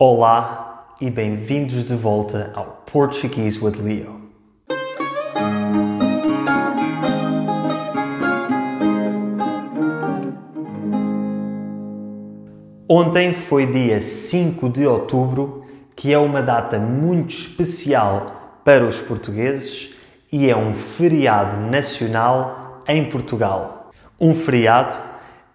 Olá e bem-vindos de volta ao Portuguese with Leo. Ontem foi dia 5 de outubro, que é uma data muito especial para os portugueses e é um feriado nacional em Portugal. Um feriado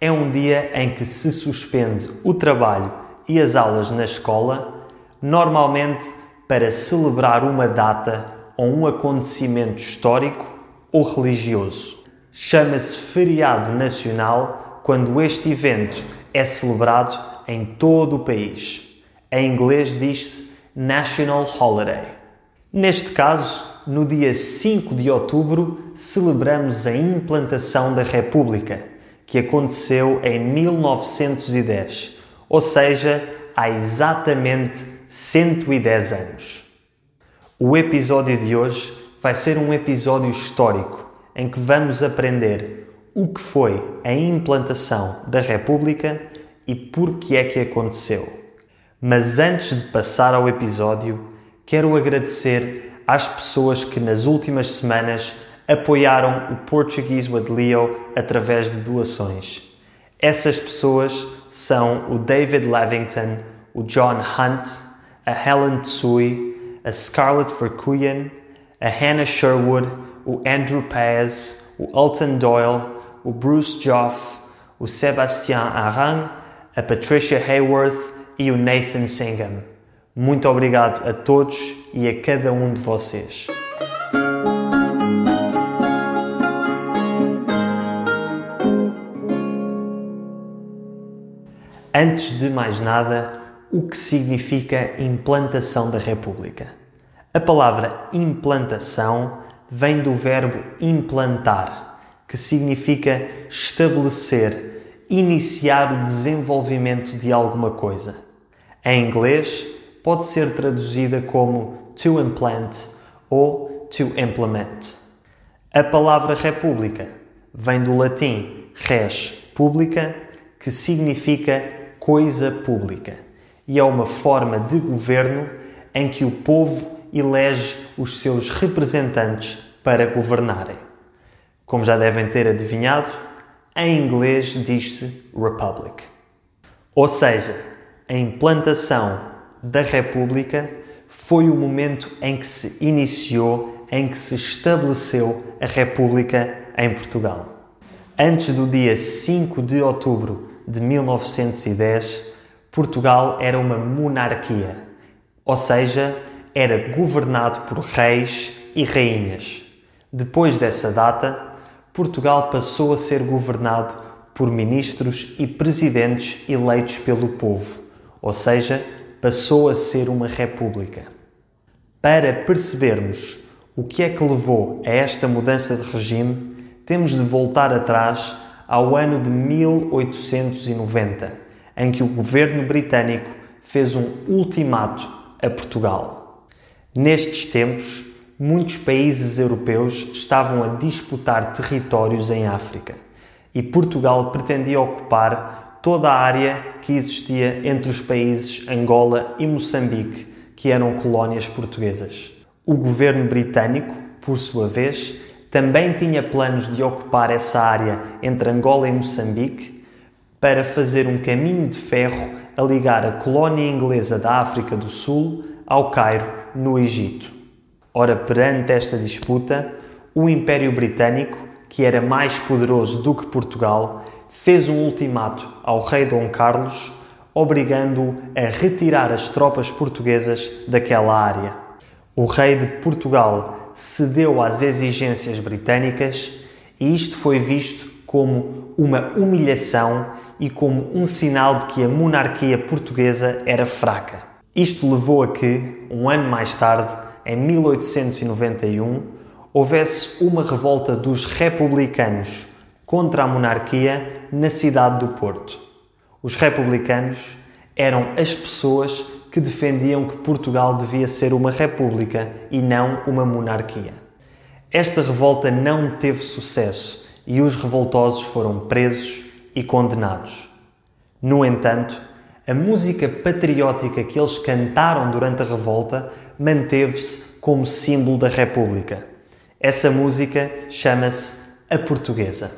é um dia em que se suspende o trabalho e as aulas na escola, normalmente para celebrar uma data ou um acontecimento histórico ou religioso. Chama-se feriado nacional quando este evento é celebrado em todo o país. Em inglês diz-se National Holiday. Neste caso, no dia 5 de outubro, celebramos a implantação da República, que aconteceu em 1910, ou seja, há exatamente 110 anos. O episódio de hoje vai ser um episódio histórico em que vamos aprender o que foi a implantação da República e por que é que aconteceu. Mas antes de passar ao episódio, quero agradecer às pessoas que nas últimas semanas apoiaram o Portuguese with Leo através de doações. Essas pessoas são o David Levington, o John Hunt, a Helen Tsui, a Scarlett Verkuyen, a Hannah Sherwood, o Andrew Paez, o Alton Doyle, o Bruce Joff, o Sebastian Arang, a Patricia Hayworth e o Nathan Singham. Muito obrigado a todos e a cada um de vocês. Antes de mais nada, o que significa implantação da República? A palavra implantação vem do verbo implantar, que significa estabelecer, iniciar o desenvolvimento de alguma coisa. Em inglês, pode ser traduzida como to implant ou to implement. A palavra república vem do latim res publica, que significa coisa pública, e é uma forma de governo em que o povo elege os seus representantes para governarem. Como já devem ter adivinhado, em inglês diz-se Republic. Ou seja, a implantação da República foi o momento em que se iniciou, em que se estabeleceu a República em Portugal. Antes do dia 5 de outubro de 1910, Portugal era uma monarquia, ou seja, era governado por reis e rainhas. Depois dessa data, Portugal passou a ser governado por ministros e presidentes eleitos pelo povo, ou seja, passou a ser uma república. Para percebermos o que é que levou a esta mudança de regime, temos de voltar atrás ao ano de 1890, em que o governo britânico fez um ultimato a Portugal. Nestes tempos, muitos países europeus estavam a disputar territórios em África e Portugal pretendia ocupar toda a área que existia entre os países Angola e Moçambique, que eram colónias portuguesas. O governo britânico, por sua vez, também tinha planos de ocupar essa área entre Angola e Moçambique para fazer um caminho de ferro a ligar a colónia inglesa da África do Sul ao Cairo, no Egito. Ora, perante esta disputa, o Império Britânico, que era mais poderoso do que Portugal, fez um ultimato ao rei Dom Carlos, obrigando-o a retirar as tropas portuguesas daquela área. O rei de Portugal cedeu às exigências britânicas e isto foi visto como uma humilhação e como um sinal de que a monarquia portuguesa era fraca. Isto levou a que, um ano mais tarde, em 1891, houvesse uma revolta dos republicanos contra a monarquia na cidade do Porto. Os republicanos eram as pessoas que defendiam que Portugal devia ser uma república e não uma monarquia. Esta revolta não teve sucesso e os revoltosos foram presos e condenados. No entanto, a música patriótica que eles cantaram durante a revolta manteve-se como símbolo da República. Essa música chama-se A Portuguesa.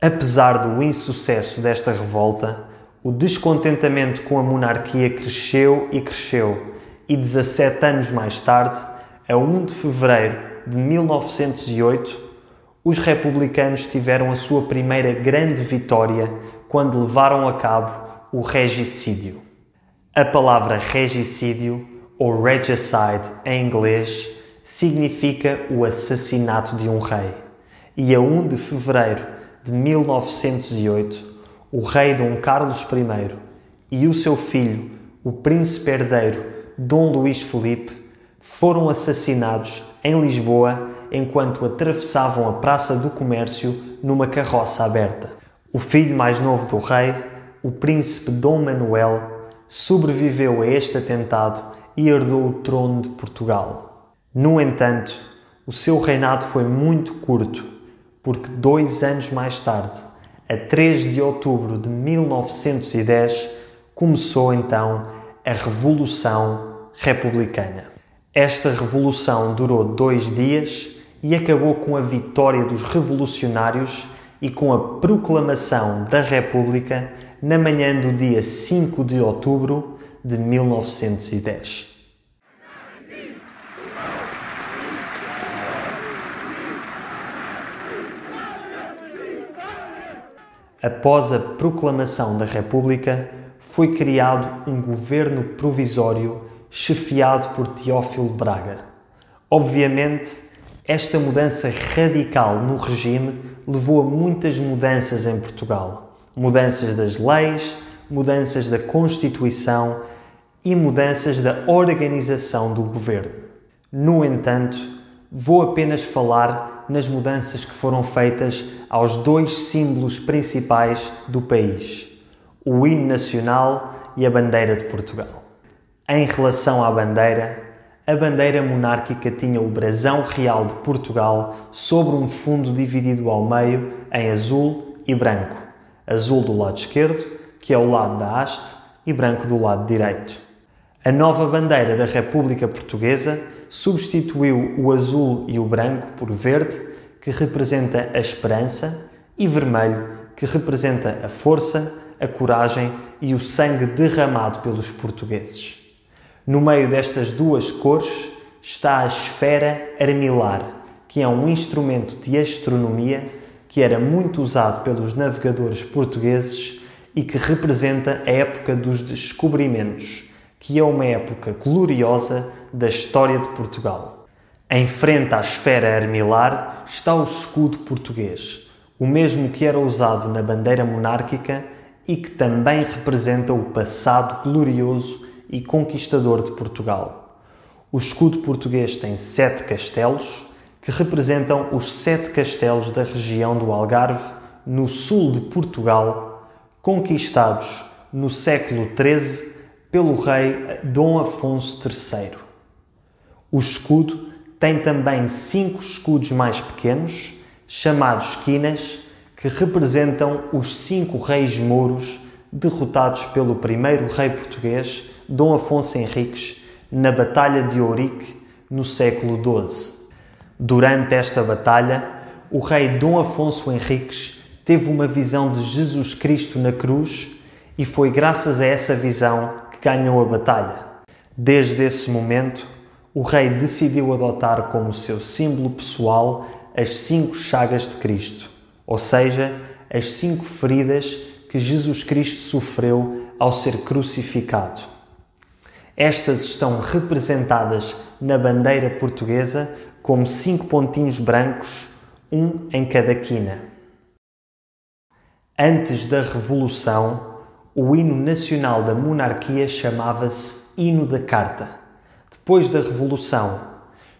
Apesar do insucesso desta revolta, o descontentamento com a monarquia cresceu e cresceu, e 17 anos mais tarde, a 1 de fevereiro de 1908, os republicanos tiveram a sua primeira grande vitória quando levaram a cabo o regicídio. A palavra regicídio, ou regicide em inglês, significa o assassinato de um rei. E a 1 de fevereiro de 1908, o rei Dom Carlos I e o seu filho, o príncipe herdeiro Dom Luís Felipe, foram assassinados em Lisboa enquanto atravessavam a Praça do Comércio numa carroça aberta. O filho mais novo do rei, o príncipe Dom Manuel, sobreviveu a este atentado e herdou o trono de Portugal. No entanto, o seu reinado foi muito curto, porque dois anos mais tarde a 3 de outubro de 1910, começou então a Revolução Republicana. Esta revolução durou dois dias e acabou com a vitória dos revolucionários e com a proclamação da República na manhã do dia 5 de outubro de 1910. Após a proclamação da República, foi criado um governo provisório chefiado por Teófilo Braga. Obviamente, esta mudança radical no regime levou a muitas mudanças em Portugal. Mudanças das leis, mudanças da Constituição e mudanças da organização do governo. No entanto, vou apenas falar nas mudanças que foram feitas aos dois símbolos principais do país, o hino nacional e a bandeira de Portugal. Em relação à bandeira, a bandeira monárquica tinha o brasão real de Portugal sobre um fundo dividido ao meio em azul e branco. Azul do lado esquerdo, que é o lado da haste, e branco do lado direito. A nova bandeira da República Portuguesa substituiu o azul e o branco por verde que representa a esperança, e vermelho, que representa a força, a coragem e o sangue derramado pelos portugueses. No meio destas duas cores está a esfera armilar, que é um instrumento de astronomia que era muito usado pelos navegadores portugueses e que representa a época dos descobrimentos, que é uma época gloriosa da história de Portugal. Em frente à esfera armilar está o escudo português, o mesmo que era usado na bandeira monárquica e que também representa o passado glorioso e conquistador de Portugal. O escudo português tem sete castelos, que representam os sete castelos da região do Algarve, no sul de Portugal, conquistados no século XIII pelo rei Dom Afonso III. O escudo tem também cinco escudos mais pequenos, chamados quinas, que representam os cinco reis mouros derrotados pelo primeiro rei português, Dom Afonso Henriques, na Batalha de Ourique, no século XII. Durante esta batalha, o rei Dom Afonso Henriques teve uma visão de Jesus Cristo na cruz e foi graças a essa visão que ganhou a batalha. Desde esse momento, o rei decidiu adotar como seu símbolo pessoal as cinco chagas de Cristo, ou seja, as cinco feridas que Jesus Cristo sofreu ao ser crucificado. Estas estão representadas na bandeira portuguesa como cinco pontinhos brancos, um em cada quina. Antes da Revolução, o hino nacional da monarquia chamava-se Hino da Carta depois da Revolução,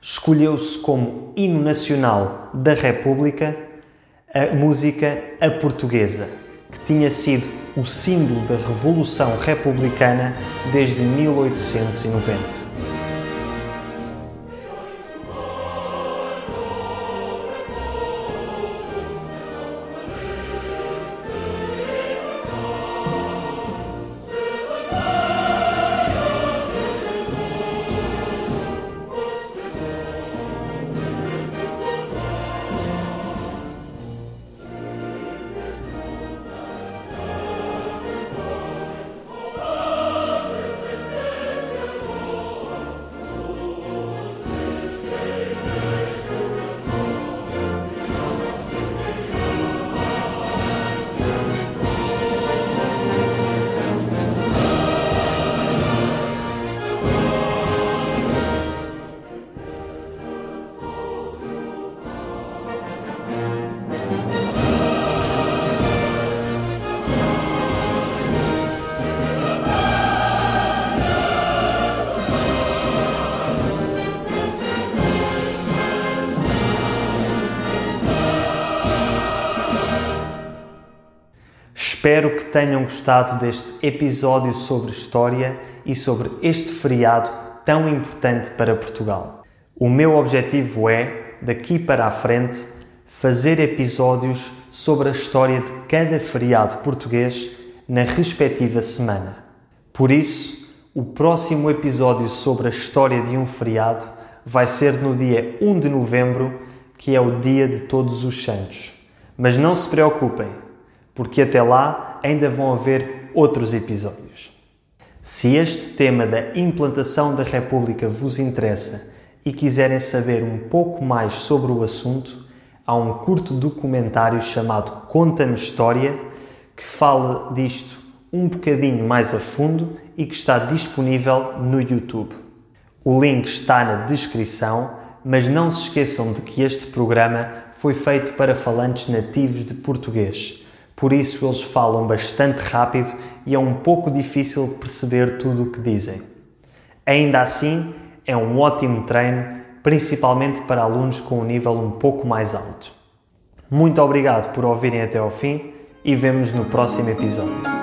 escolheu-se como hino nacional da República a música A Portuguesa, que tinha sido o símbolo da Revolução Republicana desde 1890. Espero que tenham gostado deste episódio sobre história e sobre este feriado tão importante para Portugal. O meu objetivo é, daqui para a frente, fazer episódios sobre a história de cada feriado português na respectiva semana. Por isso, o próximo episódio sobre a história de um feriado vai ser no dia 1 de novembro, que é o Dia de Todos os Santos. Mas não se preocupem, porque até lá ainda vão haver outros episódios. Se este tema da implantação da República vos interessa e quiserem saber um pouco mais sobre o assunto, há um curto documentário chamado Conta-me História que fala disto um bocadinho mais a fundo e que está disponível no YouTube. O link está na descrição, mas não se esqueçam de que este programa foi feito para falantes nativos de português. Por isso eles falam bastante rápido e é um pouco difícil perceber tudo o que dizem. Ainda assim, é um ótimo treino, principalmente para alunos com um nível um pouco mais alto. Muito obrigado por ouvirem até ao fim e vemos no próximo episódio.